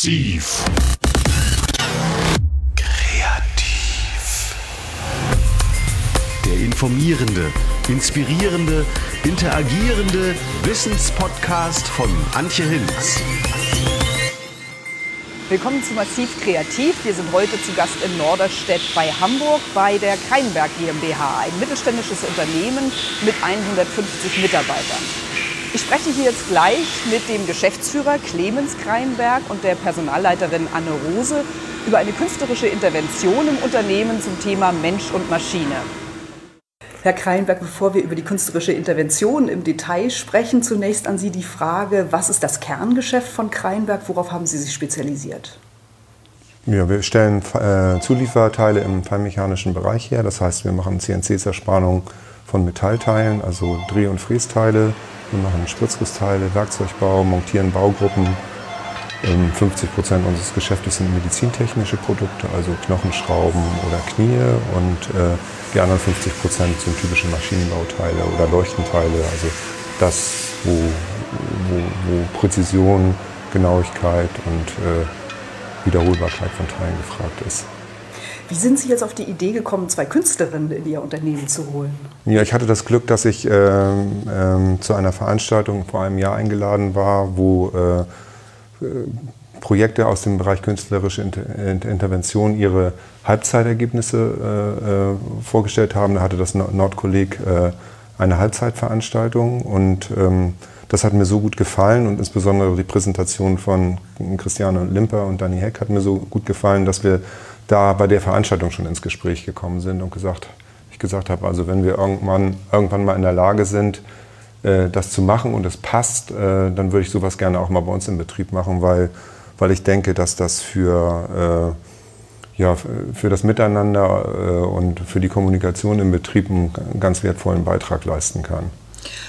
Massiv. Kreativ. Der informierende, inspirierende, interagierende Wissenspodcast von Antje Hinz. Willkommen zu Massiv Kreativ. Wir sind heute zu Gast in Norderstedt bei Hamburg bei der Kreinberg GmbH, ein mittelständisches Unternehmen mit 150 Mitarbeitern. Ich spreche hier jetzt gleich mit dem Geschäftsführer Clemens Kreinberg und der Personalleiterin Anne Rose über eine künstlerische Intervention im Unternehmen zum Thema Mensch und Maschine. Herr Kreinberg, bevor wir über die künstlerische Intervention im Detail sprechen, zunächst an Sie die Frage, was ist das Kerngeschäft von Kreinberg? Worauf haben Sie sich spezialisiert? Ja, wir stellen äh, Zulieferteile im feinmechanischen Bereich her. Das heißt, wir machen CNC-Zerspannung von Metallteilen, also Dreh- und Frästeile, wir machen Spritzgussteile, Werkzeugbau, montieren Baugruppen. 50 ähm, Prozent unseres Geschäftes sind medizintechnische Produkte, also Knochenschrauben oder Knie. Und äh, die anderen 50 Prozent sind typische Maschinenbauteile oder Leuchtenteile, also das, wo, wo, wo Präzision, Genauigkeit und äh, Wiederholbarkeit von Teilen gefragt ist. Wie sind Sie jetzt auf die Idee gekommen, zwei Künstlerinnen in Ihr Unternehmen zu holen? Ja, ich hatte das Glück, dass ich äh, äh, zu einer Veranstaltung vor einem Jahr eingeladen war, wo äh, Projekte aus dem Bereich künstlerische Inter Intervention ihre Halbzeitergebnisse äh, äh, vorgestellt haben. Da hatte das Nordkolleg äh, eine Halbzeitveranstaltung und ähm, das hat mir so gut gefallen und insbesondere die Präsentation von Christiane Limper und Dani Heck hat mir so gut gefallen, dass wir da bei der Veranstaltung schon ins Gespräch gekommen sind und gesagt, ich gesagt habe, also wenn wir irgendwann, irgendwann mal in der Lage sind, äh, das zu machen und es passt, äh, dann würde ich sowas gerne auch mal bei uns im Betrieb machen, weil, weil ich denke, dass das für, äh, ja, für das Miteinander und für die Kommunikation im Betrieb einen ganz wertvollen Beitrag leisten kann.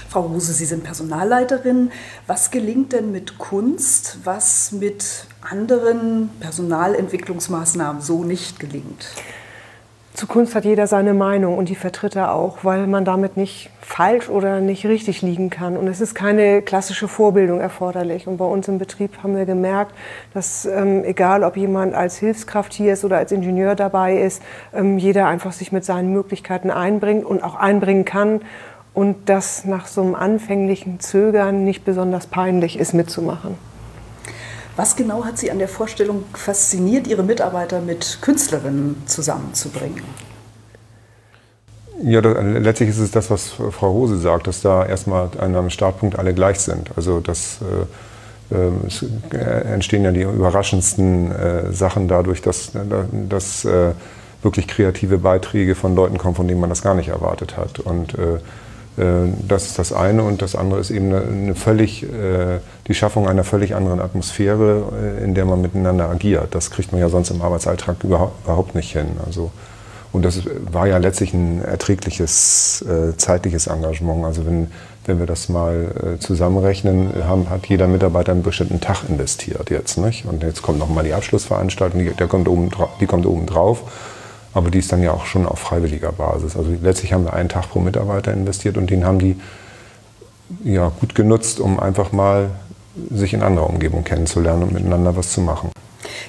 Frau Rose, Sie sind Personalleiterin. Was gelingt denn mit Kunst, was mit anderen Personalentwicklungsmaßnahmen so nicht gelingt? Zu Kunst hat jeder seine Meinung und die vertritt er auch, weil man damit nicht falsch oder nicht richtig liegen kann. Und es ist keine klassische Vorbildung erforderlich. Und bei uns im Betrieb haben wir gemerkt, dass ähm, egal ob jemand als Hilfskraft hier ist oder als Ingenieur dabei ist, ähm, jeder einfach sich mit seinen Möglichkeiten einbringt und auch einbringen kann und das nach so einem anfänglichen Zögern nicht besonders peinlich ist mitzumachen. Was genau hat Sie an der Vorstellung fasziniert, Ihre Mitarbeiter mit Künstlerinnen zusammenzubringen? Ja, das, letztlich ist es das, was Frau Hose sagt, dass da erstmal an einem Startpunkt alle gleich sind. Also das, äh, äh es äh, entstehen ja die überraschendsten äh, Sachen dadurch, dass, dass äh, wirklich kreative Beiträge von Leuten kommen, von denen man das gar nicht erwartet hat. Und äh, äh, das ist das eine und das andere ist eben eine, eine völlig, äh, die Schaffung einer völlig anderen Atmosphäre, äh, in der man miteinander agiert. Das kriegt man ja sonst im Arbeitsalltag überhaupt nicht hin. Also, und das war ja letztlich ein erträgliches zeitliches Engagement. Also wenn, wenn wir das mal zusammenrechnen, haben, hat jeder Mitarbeiter einen bestimmten Tag investiert jetzt. Nicht? Und jetzt kommt nochmal die Abschlussveranstaltung, die, der kommt oben, die kommt oben drauf. Aber die ist dann ja auch schon auf freiwilliger Basis. Also letztlich haben wir einen Tag pro Mitarbeiter investiert und den haben die ja, gut genutzt, um einfach mal sich in anderer Umgebung kennenzulernen und miteinander was zu machen.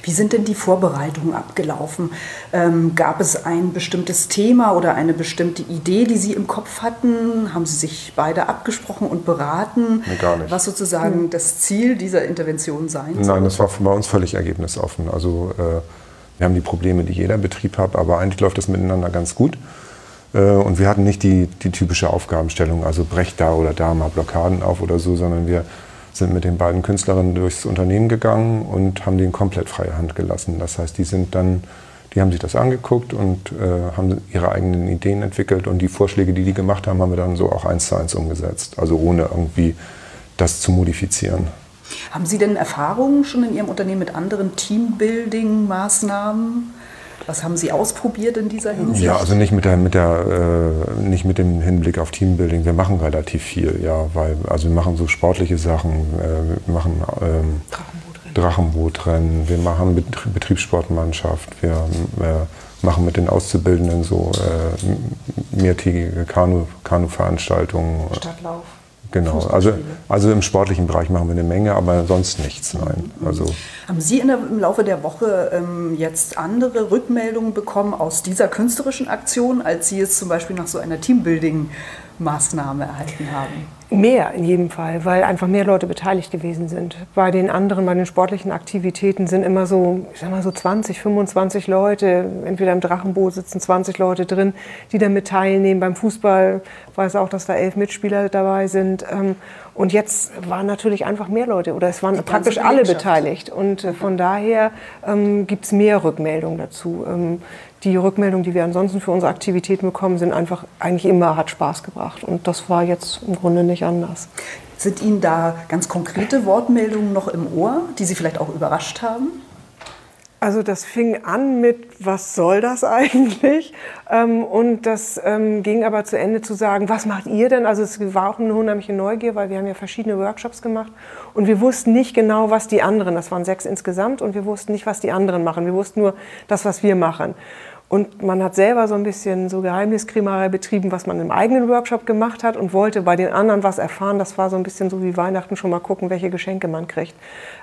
Wie sind denn die Vorbereitungen abgelaufen? Ähm, gab es ein bestimmtes Thema oder eine bestimmte Idee, die Sie im Kopf hatten? Haben Sie sich beide abgesprochen und beraten? Nee, gar nicht. Was sozusagen hm. das Ziel dieser Intervention sein soll? Nein, das war bei uns völlig ergebnisoffen. Also äh, wir haben die Probleme, die jeder Betrieb hat, aber eigentlich läuft das miteinander ganz gut. Äh, und wir hatten nicht die, die typische Aufgabenstellung, also brecht da oder da mal Blockaden auf oder so, sondern wir sind mit den beiden Künstlerinnen durchs Unternehmen gegangen und haben denen komplett freie Hand gelassen. Das heißt, die sind dann, die haben sich das angeguckt und äh, haben ihre eigenen Ideen entwickelt und die Vorschläge, die die gemacht haben, haben wir dann so auch eins zu eins umgesetzt. Also ohne irgendwie das zu modifizieren. Haben Sie denn Erfahrungen schon in Ihrem Unternehmen mit anderen Teambuilding-Maßnahmen? Was haben Sie ausprobiert in dieser Hinsicht? Ja, also nicht mit, der, mit, der, äh, nicht mit dem Hinblick auf Teambuilding. Wir machen relativ viel, ja, weil also wir machen so sportliche Sachen, äh, wir machen ähm, Drachenbootrennen, wir machen Bet Betriebssportmannschaft, wir äh, machen mit den Auszubildenden so äh, mehrtägige Kanu, Kanu-Veranstaltungen. Stadtlauf. Genau. Also, also im sportlichen Bereich machen wir eine Menge, aber sonst nichts, nein. Also Haben Sie der, im Laufe der Woche ähm, jetzt andere Rückmeldungen bekommen aus dieser künstlerischen Aktion, als Sie es zum Beispiel nach so einer Teambuilding-Maßnahme erhalten haben? Mehr in jedem Fall, weil einfach mehr Leute beteiligt gewesen sind. Bei den anderen, bei den sportlichen Aktivitäten sind immer so, ich sag mal so 20, 25 Leute, entweder im Drachenboot sitzen 20 Leute drin, die damit teilnehmen. Beim Fußball weiß auch, dass da elf Mitspieler dabei sind. Ähm, und jetzt waren natürlich einfach mehr Leute oder es waren Die praktisch alle beteiligt. Und äh, von daher ähm, gibt es mehr Rückmeldungen dazu. Ähm, die Rückmeldungen, die wir ansonsten für unsere Aktivitäten bekommen, sind einfach eigentlich immer, hat Spaß gebracht. Und das war jetzt im Grunde nicht anders. Sind Ihnen da ganz konkrete Wortmeldungen noch im Ohr, die Sie vielleicht auch überrascht haben? Also das fing an mit, was soll das eigentlich? Ähm, und das ähm, ging aber zu Ende zu sagen, was macht ihr denn? Also es war auch eine unheimliche Neugier, weil wir haben ja verschiedene Workshops gemacht und wir wussten nicht genau, was die anderen, das waren sechs insgesamt, und wir wussten nicht, was die anderen machen. Wir wussten nur das, was wir machen. Und man hat selber so ein bisschen so Geheimniskrämerei betrieben, was man im eigenen Workshop gemacht hat und wollte bei den anderen was erfahren. Das war so ein bisschen so wie Weihnachten schon mal gucken, welche Geschenke man kriegt.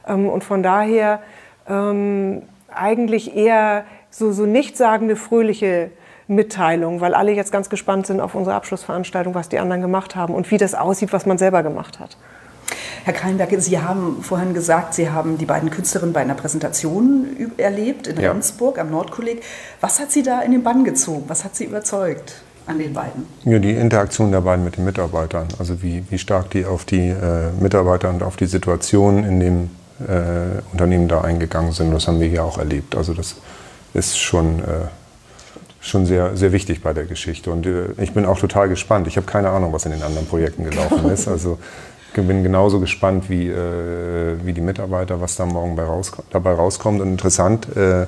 Ähm, Und von daher ähm, eigentlich eher so, so nichtssagende, fröhliche Mitteilung, weil alle jetzt ganz gespannt sind auf unsere Abschlussveranstaltung, was die anderen gemacht haben und wie das aussieht, was man selber gemacht hat. Herr Kreinberg, Sie haben vorhin gesagt, Sie haben die beiden Künstlerinnen bei einer Präsentation erlebt in Ja. Rendsburg am Nordkolleg. Was hat Sie da in den Bann gezogen? Was hat Sie überzeugt an den beiden? Ja, die Interaktion der beiden mit den Mitarbeitern, also wie, wie stark die auf die äh, Mitarbeiter und auf die Situation in dem äh, Unternehmen da eingegangen sind, das haben wir hier auch erlebt. Also das ist schon, äh, schon sehr, sehr wichtig bei der Geschichte. Und äh, ich bin auch total gespannt. Ich habe keine Ahnung, was in den anderen Projekten gelaufen ist. Also bin genauso gespannt wie, äh, wie die Mitarbeiter, was da morgen bei raus, dabei rauskommt. Und interessant äh,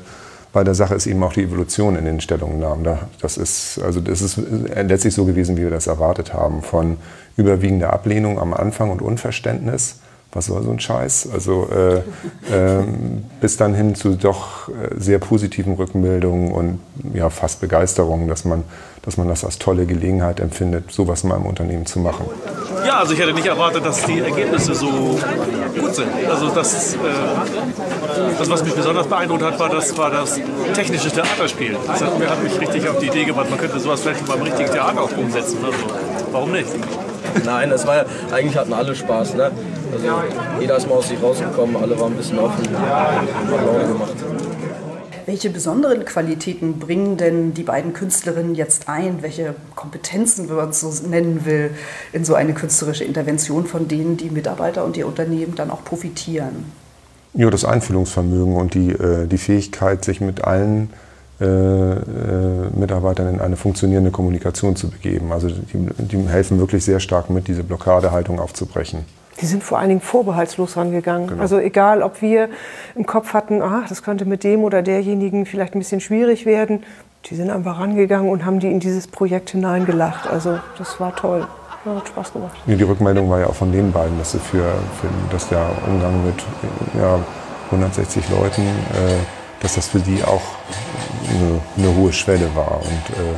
bei der Sache ist eben auch die Evolution in den Stellungnahmen. Da, das, ist, also das ist letztlich so gewesen, wie wir das erwartet haben. Von überwiegender Ablehnung am Anfang und Unverständnis. Was soll so ein Scheiß? Also äh, ähm, bis dann hin zu doch äh, sehr positiven Rückmeldungen und ja, fast Begeisterung, dass man, dass man das als tolle Gelegenheit empfindet, sowas mal im Unternehmen zu machen. Ja, also ich hätte nicht erwartet, dass die Ergebnisse so gut sind. Also das, äh, das was mich besonders beeindruckt hat, war das, war das technische Theaterspiel. Das hat, hat mich richtig auf die Idee gebracht, man könnte sowas vielleicht beim richtigen Theater auch umsetzen. Also warum nicht? Nein, es war ja, eigentlich hatten alle Spaß. Ne? Also jeder ist mal aus sich rausgekommen, alle waren ein bisschen offen, hat Laune gemacht. Welche besonderen Qualitäten bringen denn die beiden Künstlerinnen jetzt ein? Welche Kompetenzen, wenn man es so nennen will, in so eine künstlerische Intervention, von denen die Mitarbeiter und die Unternehmen dann auch profitieren? Ja, das Einfühlungsvermögen und die, äh, die Fähigkeit, sich mit allen äh, Mitarbeitern in eine funktionierende Kommunikation zu begeben. Also die, die helfen wirklich sehr stark mit, diese Blockadehaltung aufzubrechen. Die sind vor allen Dingen vorbehaltslos rangegangen. Also egal, ob wir im Kopf hatten, ach, das könnte mit dem oder derjenigen vielleicht ein bisschen schwierig werden, die sind einfach rangegangen und haben die in dieses Projekt hineingelacht. Also das war toll. Ja, hat Spaß gemacht. Die Rückmeldung war ja auch von den beiden, dass, sie für, für dass der Umgang mit ja, 160 Leuten, äh, dass das für die auch eine, eine hohe Schwelle war. Und äh,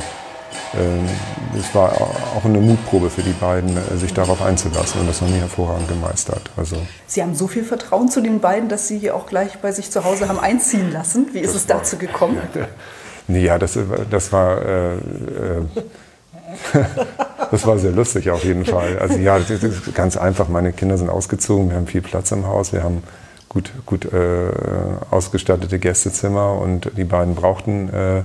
äh, es war auch eine Mutprobe für die beiden, äh, sich darauf einzulassen. Und das haben die hervorragend gemeistert. Also, Sie haben so viel Vertrauen zu den beiden, dass Sie hier auch gleich bei sich zu Hause haben einziehen lassen. Wie ist es dazu gekommen? ja, das, das war. Äh, äh, das war sehr lustig auf jeden Fall. Also ja, ganz einfach. Meine Kinder sind ausgezogen, wir haben viel Platz im Haus, wir haben gut, gut äh, ausgestattete Gästezimmer und die beiden brauchten äh,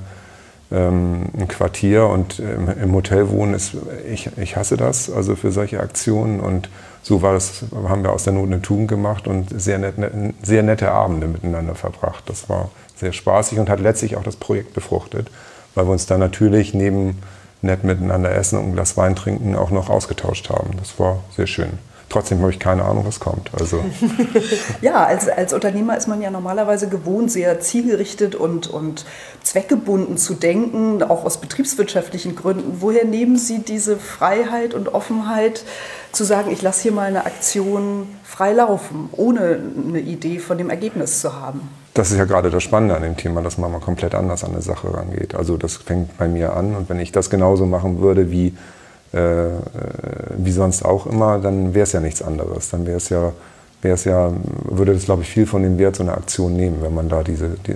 ähm, ein Quartier und im, im Hotel wohnen ist, ich, ich hasse das, also für solche Aktionen und so war das, haben wir aus der Not eine Tugend gemacht und sehr, net, sehr nette Abende miteinander verbracht. Das war sehr spaßig und hat letztlich auch das Projekt befruchtet, weil wir uns dann natürlich neben nett miteinander essen und ein Glas Wein trinken auch noch ausgetauscht haben. Das war sehr schön. Trotzdem habe ich keine Ahnung, was kommt. Also Ja, als, als Unternehmer ist man ja normalerweise gewohnt, sehr zielgerichtet und, und zweckgebunden zu denken, auch aus betriebswirtschaftlichen Gründen. Woher nehmen Sie diese Freiheit und Offenheit, zu sagen, ich lasse hier mal eine Aktion frei laufen, ohne eine Idee von dem Ergebnis zu haben? das ist ja gerade das Spannende an dem Thema, dass man mal komplett anders an eine Sache rangeht. Also das fängt bei mir an und wenn ich das genauso machen würde wie wie sonst auch immer, dann wäre es ja nichts anderes. Dann wäre es ja, wäre es ja, würde das, glaube ich, viel von dem Wert so einer Aktion nehmen, wenn man da diese, die,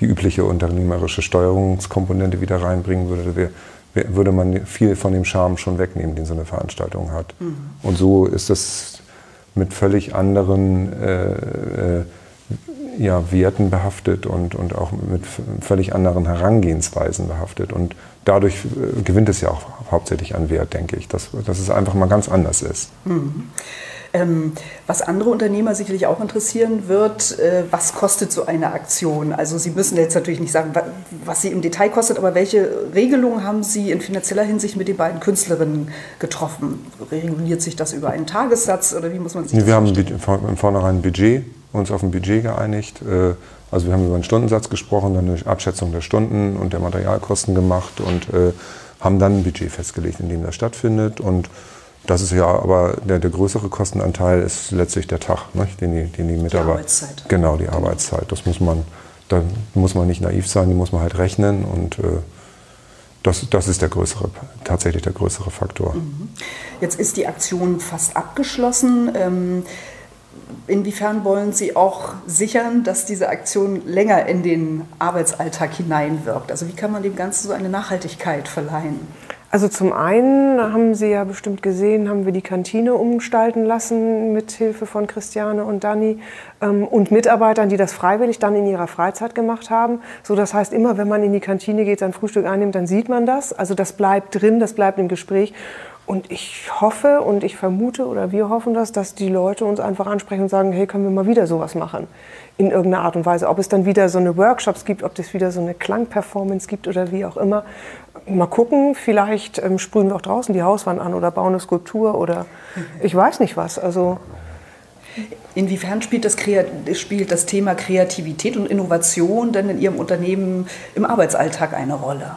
die übliche unternehmerische Steuerungskomponente wieder reinbringen würde, wär, wär, würde man viel von dem Charme schon wegnehmen, den so eine Veranstaltung hat. Mhm. Und so ist das mit völlig anderen äh, äh, ja, Werten behaftet und, und auch mit völlig anderen Herangehensweisen behaftet. Und dadurch äh, gewinnt es ja auch hauptsächlich an Wert, denke ich, dass, dass es einfach mal ganz anders ist. Mhm. Ähm, was andere Unternehmer sicherlich auch interessieren wird, äh, was kostet so eine Aktion? Also Sie müssen jetzt natürlich nicht sagen, was sie im Detail kostet, aber welche Regelungen haben Sie in finanzieller Hinsicht mit den beiden Künstlerinnen getroffen? Reguliert sich das über einen Tagessatz oder wie muss man sich nee, das Wir vorstellen? haben im Vornherein ein Budget, uns auf ein Budget geeinigt. Äh, also wir haben über einen Stundensatz gesprochen, dann eine Abschätzung der Stunden und der Materialkosten gemacht und äh, haben dann ein Budget festgelegt, in dem das stattfindet. Und das ist ja aber der, der größere Kostenanteil ist letztlich der Tag, ne, den, die, den die Mitarbeiter. Die Arbeitszeit. Genau, die Arbeitszeit. Das muss man, da muss man nicht naiv sein, die muss man halt rechnen und äh, das, das ist der größere, tatsächlich der größere Faktor. Mhm. Jetzt ist die Aktion fast abgeschlossen. Ähm, inwiefern wollen Sie auch sichern, dass diese Aktion länger in den Arbeitsalltag hineinwirkt? Also wie kann man dem Ganzen so eine Nachhaltigkeit verleihen? Also zum einen haben Sie ja bestimmt gesehen, haben wir die Kantine umgestalten lassen mit Hilfe von Christiane und Dani ähm, und Mitarbeitern, die das freiwillig dann in ihrer Freizeit gemacht haben. So, das heißt, immer wenn man in die Kantine geht, sein Frühstück einnimmt, dann sieht man das. Also das bleibt drin, das bleibt im Gespräch. Und ich hoffe und ich vermute oder wir hoffen das, dass die Leute uns einfach ansprechen und sagen, hey, können wir mal wieder sowas machen? In irgendeiner Art und Weise. Ob es dann wieder so eine Workshops gibt, ob es wieder so eine Klangperformance gibt oder wie auch immer. Mal gucken, vielleicht ähm, sprühen wir auch draußen die Hauswand an oder bauen eine Skulptur oder ich weiß nicht was. Also Inwiefern spielt das, spielt das Thema Kreativität und Innovation denn in Ihrem Unternehmen im Arbeitsalltag eine Rolle?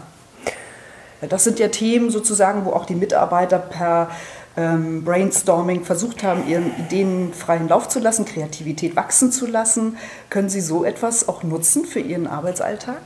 Das sind ja Themen sozusagen, wo auch die Mitarbeiter per ähm, Brainstorming versucht haben, ihren Ideen freien Lauf zu lassen, Kreativität wachsen zu lassen. Können Sie so etwas auch nutzen für Ihren Arbeitsalltag?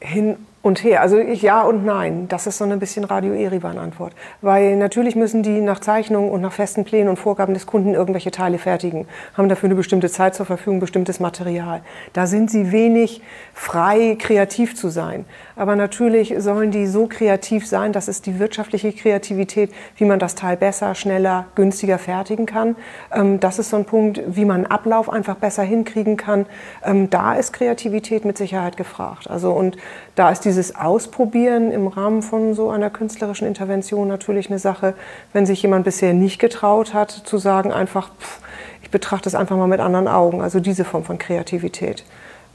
Hin und her. Also ich, ja und nein. Das ist so ein bisschen Radio Erivan-Antwort. Weil natürlich müssen die nach Zeichnungen und nach festen Plänen und Vorgaben des Kunden irgendwelche Teile fertigen, haben dafür eine bestimmte Zeit zur Verfügung, bestimmtes Material. Da sind sie wenig frei, kreativ zu sein. Aber natürlich sollen die so kreativ sein, dass es die wirtschaftliche Kreativität, wie man das Teil besser, schneller, günstiger fertigen kann. Ähm, das ist so ein Punkt, wie man Ablauf einfach besser hinkriegen kann. Ähm, da ist Kreativität mit Sicherheit gefragt. Also und da ist dieses Ausprobieren im Rahmen von so einer künstlerischen Intervention natürlich eine Sache, wenn sich jemand bisher nicht getraut hat, zu sagen einfach, pff, ich betrachte es einfach mal mit anderen Augen, also diese Form von Kreativität.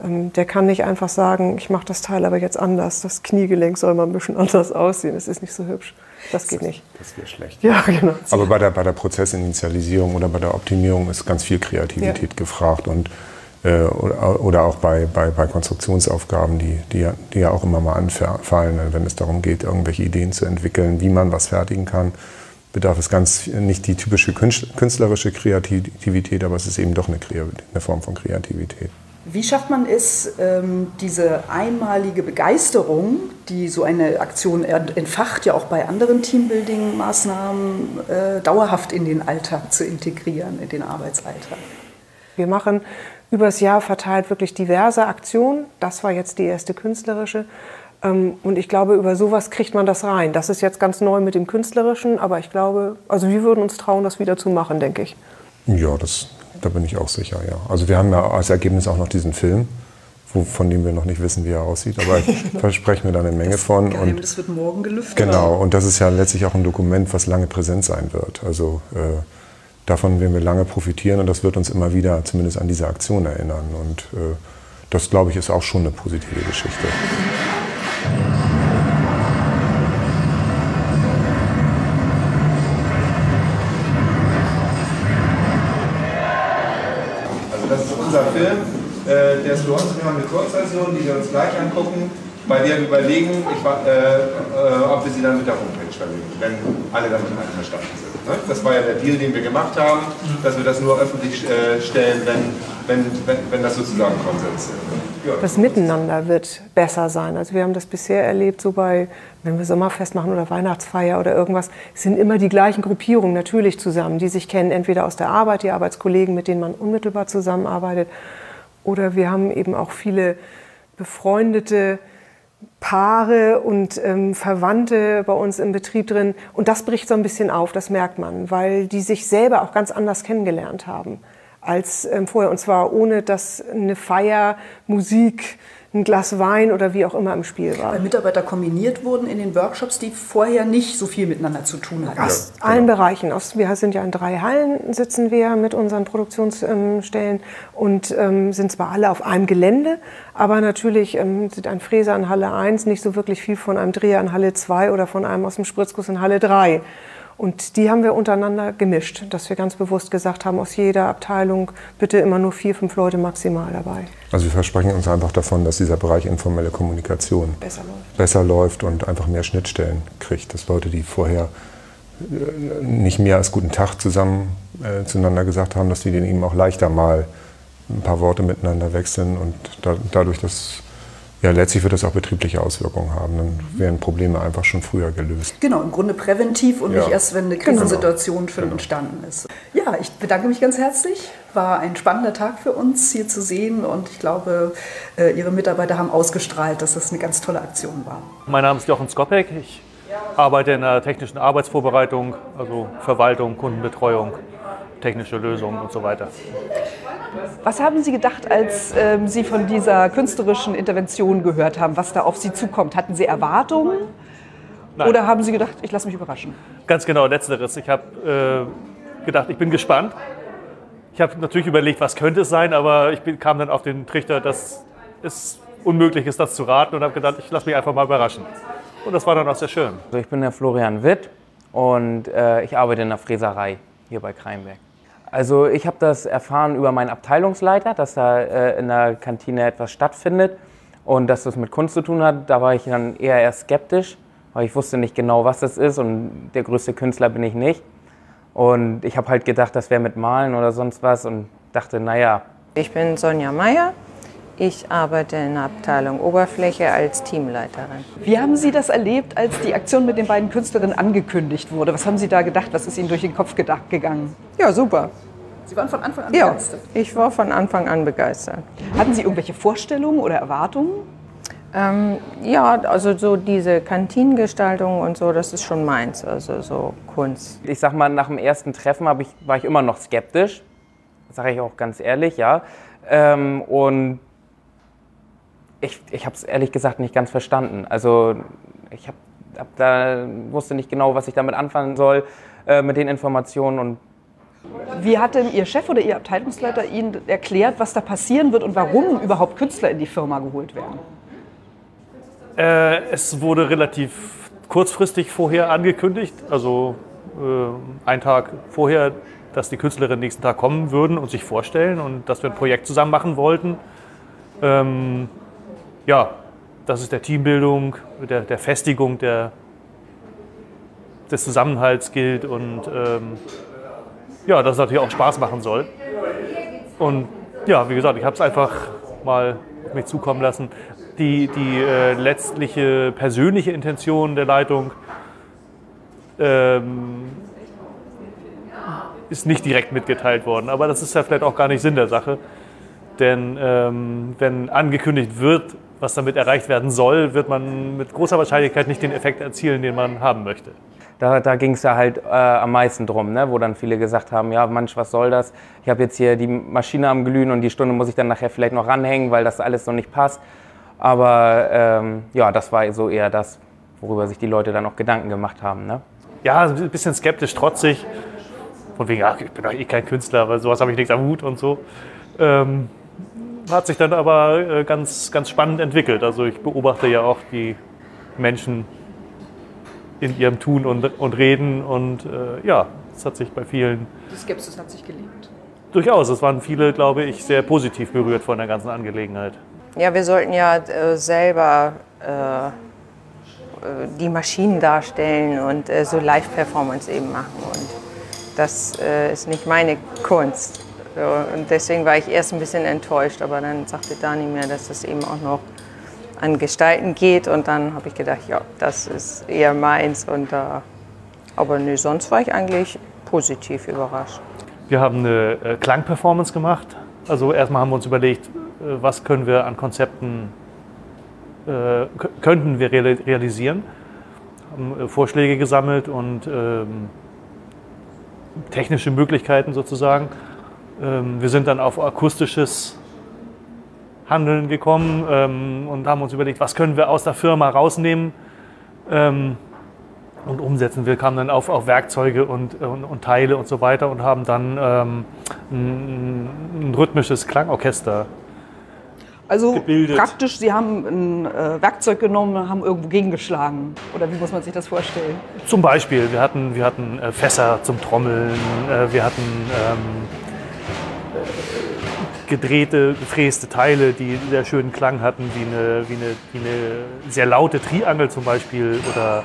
Ähm, der kann nicht einfach sagen, ich mache das Teil aber jetzt anders, das Kniegelenk soll mal ein bisschen anders aussehen, es ist nicht so hübsch. Das geht nicht. Das wäre schlecht. Ja, genau. Aber bei der, bei der Prozessinitialisierung oder bei der Optimierung ist ganz viel Kreativität ja. gefragt und äh, oder, auch bei, bei, bei Konstruktionsaufgaben, die, die, ja, die ja auch immer mal anfallen, wenn es darum geht, irgendwelche Ideen zu entwickeln, wie man was fertigen kann, bedarf es ganz nicht die typische künstlerische Kreativität, aber es ist eben doch eine, eine Form von Kreativität. Wie schafft man es, ähm, diese einmalige Begeisterung, die so eine Aktion entfacht, ja auch bei anderen Teambuilding-Maßnahmen, äh, dauerhaft in den Alltag zu integrieren, in den Arbeitsalltag? Wir machen übers Jahr verteilt wirklich diverse Aktionen. Das war jetzt die erste künstlerische. Ähm, und ich glaube, über sowas kriegt man das rein. Das ist jetzt ganz neu mit dem Künstlerischen, aber ich glaube, also wir würden uns trauen, das wieder zu machen, denke ich. Ja, das, da bin ich auch sicher, ja. Also wir haben ja als Ergebnis auch noch diesen Film, wo, von dem wir noch nicht wissen, wie er aussieht, aber ich verspreche mir da eine Menge das von. Geheimnis und das wird morgen gelüftet. Genau, und das ist ja letztlich auch ein Dokument, was lange präsent sein wird. Also äh, davon werden wir lange profitieren und das wird uns immer wieder zumindest an diese Aktion erinnern. Und äh, das, glaube ich, ist auch schon eine positive Geschichte. Also das ist unser Film, äh, der ist für uns, wir haben eine Kurzversion, die wir uns gleich angucken, bei der wir überlegen, ich, äh, äh, ob wir sie dann mit der Homepage verlinken, wenn alle damit einverstanden sind. Ne? Das war ja der Deal, den wir gemacht haben, dass wir das nur öffentlich äh, stellen, wenn, wenn, wenn, wenn das sozusagen Konsens ist. das Miteinander wird besser sein. Also wir haben das bisher erlebt, so bei, wenn wir Sommerfest machen oder Weihnachtsfeier oder irgendwas, es sind immer die gleichen Gruppierungen natürlich zusammen, die sich kennen, entweder aus der Arbeit, die Arbeitskollegen, mit denen man unmittelbar zusammenarbeitet, oder wir haben eben auch viele befreundete Paare und ähm, Verwandte bei uns im Betrieb drin. Und das bricht so ein bisschen auf, das merkt man, weil die sich selber auch ganz anders kennengelernt haben als ähm, vorher. Und zwar ohne, dass eine Feier, Musik, ein Glas Wein oder wie auch immer im Spiel war. Weil Mitarbeiter kombiniert wurden in den Workshops, die vorher nicht so viel miteinander zu tun hatten. Aus allen Bereichen. Aus, wir sind ja in drei Hallen, sitzen wir mit unseren Produktionsstellen und ähm, sind zwar alle auf einem Gelände, aber natürlich ähm, sieht ein Fräser in Halle 1 nicht so wirklich viel von einem Dreher in Halle 2 oder von einem aus dem Spritzguss in Halle 3. Und die haben wir untereinander gemischt, dass wir ganz bewusst gesagt haben, aus jeder Abteilung bitte immer nur vier, fünf Leute maximal dabei. Also wir versprechen uns einfach davon, dass dieser Bereich informelle Kommunikation Besser läuft. besser läuft und einfach mehr Schnittstellen kriegt. Dass Leute, die vorher äh, nicht mehr als guten Tag zusammen äh, zueinander gesagt haben, dass die den eben auch leichter mal ein paar Worte miteinander wechseln und da, dadurch, dass ja, letztlich wird das auch betriebliche Auswirkungen haben. Dann werden Probleme einfach schon früher gelöst. Genau, im Grunde präventiv und Ja. nicht erst, wenn eine Krisensituation schon entstanden ist. Ja, ich bedanke mich ganz herzlich. War ein spannender Tag für uns hier zu sehen und ich glaube, äh, Ihre Mitarbeiter haben ausgestrahlt, dass das eine ganz tolle Aktion war. Mein Name ist Jochen Skopek. Ich arbeite in der technischen Arbeitsvorbereitung, also Verwaltung, Kundenbetreuung, technische Lösungen und so weiter. Was haben Sie gedacht, als ähm, Sie von dieser künstlerischen Intervention gehört haben, was da auf Sie zukommt? Hatten Sie Erwartungen Nein. oder haben Sie gedacht, ich lasse mich überraschen? Ganz genau, letzteres. Ich habe äh, gedacht, ich bin gespannt. Ich habe natürlich überlegt, was könnte es sein, aber ich bin, kam dann auf den Trichter, dass es unmöglich ist, das zu raten und habe gedacht, ich lasse mich einfach mal überraschen. Und das war dann auch sehr schön. Also ich bin der Florian Witt und äh, ich arbeite in der Fräserei hier bei Kreinberg. Also ich habe das erfahren über meinen Abteilungsleiter, dass da äh, in der Kantine etwas stattfindet und dass das mit Kunst zu tun hat. Da war ich dann eher eher skeptisch, weil ich wusste nicht genau, was das ist und der größte Künstler bin ich nicht. Und ich habe halt gedacht, das wäre mit Malen oder sonst was und dachte, naja, Ich bin Sonja Meyer. Ich arbeite in der Abteilung Oberfläche als Teamleiterin. Wie haben Sie das erlebt, als die Aktion mit den beiden Künstlerinnen angekündigt wurde? Was haben Sie da gedacht? Was ist Ihnen durch den Kopf gedacht, gegangen? Ja, super. Sie waren von Anfang an Ja, begeistert. ich war von Anfang an begeistert. Hatten Sie irgendwelche Vorstellungen oder Erwartungen? Ähm, ja, also so diese Kantinengestaltung und so, das ist schon meins, also so Kunst. ich sag mal, nach dem ersten Treffen ich, war ich immer noch skeptisch. Sage ich auch ganz ehrlich, ja. Ähm, und ich, ich habe es ehrlich gesagt nicht ganz verstanden. Also ich hab, hab da, wusste nicht genau, was ich damit anfangen soll äh, mit den Informationen. Und Wie hat denn Ihr Chef oder Ihr Abteilungsleiter Ihnen erklärt, was da passieren wird und warum überhaupt Künstler in die Firma geholt werden? Äh, es wurde relativ kurzfristig vorher angekündigt, also äh, einen Tag vorher, dass die Künstlerinnen nächsten Tag kommen würden und sich vorstellen und dass wir ein Projekt zusammen machen wollten. Ähm, ja, das ist der Teambildung, der, der Festigung der, des Zusammenhalts gilt und ähm, ja, dass es natürlich auch Spaß machen soll. Und ja, wie gesagt, ich habe es einfach mal auf mich zukommen lassen. Die, die äh, letztliche persönliche Intention der Leitung ähm, ist nicht direkt mitgeteilt worden. Aber das ist ja vielleicht auch gar nicht Sinn der Sache. Denn ähm, wenn angekündigt wird, was damit erreicht werden soll, wird man mit großer Wahrscheinlichkeit nicht den Effekt erzielen, den man haben möchte. da, da ging es ja halt äh, am meisten drum, ne? wo dann viele gesagt haben, ja, manch, was soll das? Ich habe jetzt hier die Maschine am Glühen und die Stunde muss ich dann nachher vielleicht noch ranhängen, weil das alles noch nicht passt. Aber ähm, ja, das war so eher das, worüber sich die Leute dann auch Gedanken gemacht haben. Ne? ja, ein bisschen skeptisch, trotzig. Von wegen, ach, ich bin doch eh kein Künstler, aber sowas habe ich nichts am Hut und so. Ähm, hat sich dann aber äh, ganz, ganz spannend entwickelt. Also ich beobachte ja auch die Menschen in ihrem Tun und, und Reden und äh, ja, es hat sich bei vielen Die Skepsis hat sich gelebt. durchaus, es waren viele, glaube ich, sehr positiv berührt von der ganzen Angelegenheit. Ja, wir sollten ja äh, selber äh, äh, die Maschinen darstellen und äh, so Live-Performance eben machen. Und das äh, ist nicht meine Kunst. So, und deswegen war ich erst ein bisschen enttäuscht, aber dann sagte Dani mir, dass es eben auch noch an Gestalten geht und dann habe ich gedacht, ja, das ist eher meins. Und, äh, aber nee, sonst war ich eigentlich positiv überrascht. Wir haben eine äh, Klangperformance gemacht. Also erstmal haben wir uns überlegt, äh, was können wir an Konzepten äh, könnten wir realisieren. Haben äh, Vorschläge gesammelt und ähm, technische Möglichkeiten sozusagen. Ähm, wir sind dann auf akustisches Handeln gekommen ähm, und haben uns überlegt, was können wir aus der Firma rausnehmen ähm, und umsetzen. Wir kamen dann auf, auf Werkzeuge und, und, und, Teile und so weiter und haben dann ähm, ein, ein, rhythmisches Klangorchester also gebildet. praktisch, Sie haben ein äh, Werkzeug genommen und haben irgendwo gegengeschlagen. Oder wie muss man sich das vorstellen? Zum Beispiel, wir hatten, wir hatten äh, Fässer zum Trommeln, äh, wir hatten ähm, gedrehte, gefräste Teile, die sehr schönen Klang hatten, wie eine, wie eine, wie eine sehr laute Triangel zum Beispiel oder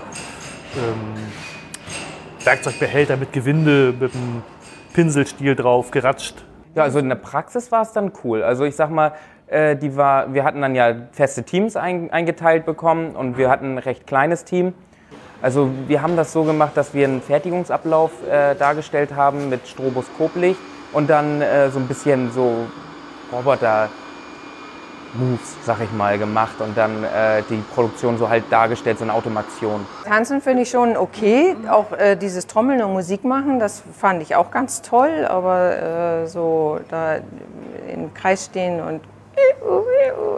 ähm, Werkzeugbehälter mit Gewinde, mit einem Pinselstiel drauf, geratscht. Ja, also in der Praxis war es dann cool. Also ich sag mal, äh, die war, wir hatten dann ja feste Teams ein, eingeteilt bekommen und wir hatten ein recht kleines Team. Also wir haben das so gemacht, dass wir einen Fertigungsablauf äh, dargestellt haben mit Stroboskoplicht und dann äh, so ein bisschen so Roboter Moves, sag ich mal, gemacht und dann äh, die Produktion so halt dargestellt, so eine Automation. Tanzen finde ich schon okay, auch äh, dieses Trommeln und Musik machen, das fand ich auch ganz toll, aber äh, so da im Kreis stehen und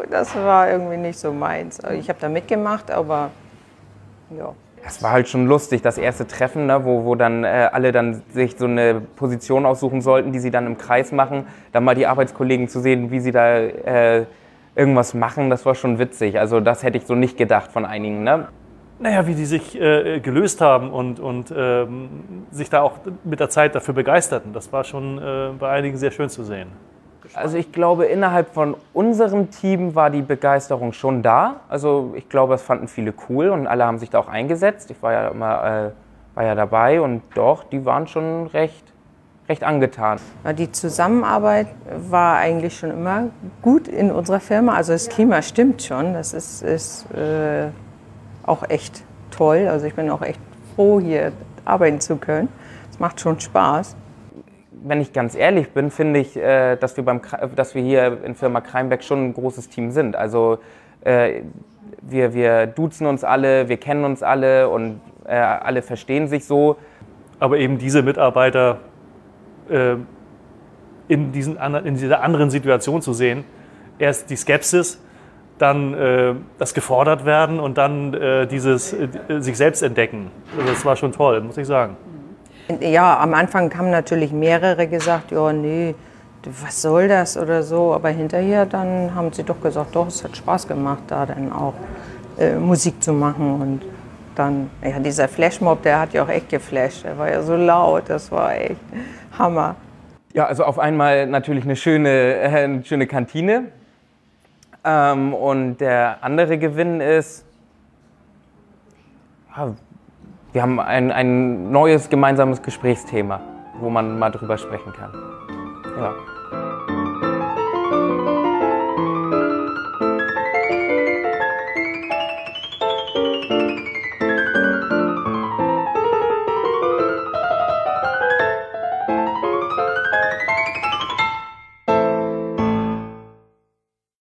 das war irgendwie nicht so meins. Also ich habe da mitgemacht, aber ja. Das war halt schon lustig, das erste Treffen, ne, wo, wo dann äh, alle dann sich so eine Position aussuchen sollten, die sie dann im Kreis machen. Dann mal die Arbeitskollegen zu sehen, wie sie da äh, irgendwas machen, das war schon witzig. Also das hätte ich so nicht gedacht von einigen. Ne? Naja, wie die sich äh, gelöst haben und, und ähm, sich da auch mit der Zeit dafür begeisterten. Das war schon äh, bei einigen sehr schön zu sehen. Also ich glaube, innerhalb von unserem Team war die Begeisterung schon da. Also ich glaube, es fanden viele cool und alle haben sich da auch eingesetzt. Ich war ja immer äh, war ja dabei und doch, die waren schon recht, recht angetan. Die Zusammenarbeit war eigentlich schon immer gut in unserer Firma. Also das Klima stimmt schon. Das ist, ist äh, auch echt toll. Also ich bin auch echt froh, hier arbeiten zu können. Es macht schon Spaß wenn ich ganz ehrlich bin, finde ich, äh, dass, wir beim, dass wir hier in Firma Kreinbeck schon ein großes Team sind. Also äh, wir, wir duzen uns alle, wir kennen uns alle und äh, alle verstehen sich so. Aber eben diese Mitarbeiter äh, in, diesen, in dieser anderen Situation zu sehen, erst die Skepsis, dann äh, das gefordert werden und dann äh, dieses sich selbst entdecken. Also das war schon toll, muss ich sagen. Ja, am Anfang haben natürlich mehrere gesagt, ja, nee, was soll das oder so. Aber hinterher dann haben sie doch gesagt, doch, es hat Spaß gemacht, da dann auch äh, Musik zu machen. Und dann, ja, dieser Flashmob, der hat ja auch echt geflasht. Der war ja so laut, das war echt Hammer. Ja, also auf einmal natürlich eine schöne, äh, eine schöne Kantine. Ähm, und der andere Gewinn ist, ja, wir haben ein, ein neues gemeinsames Gesprächsthema, wo man mal drüber sprechen kann. Ja.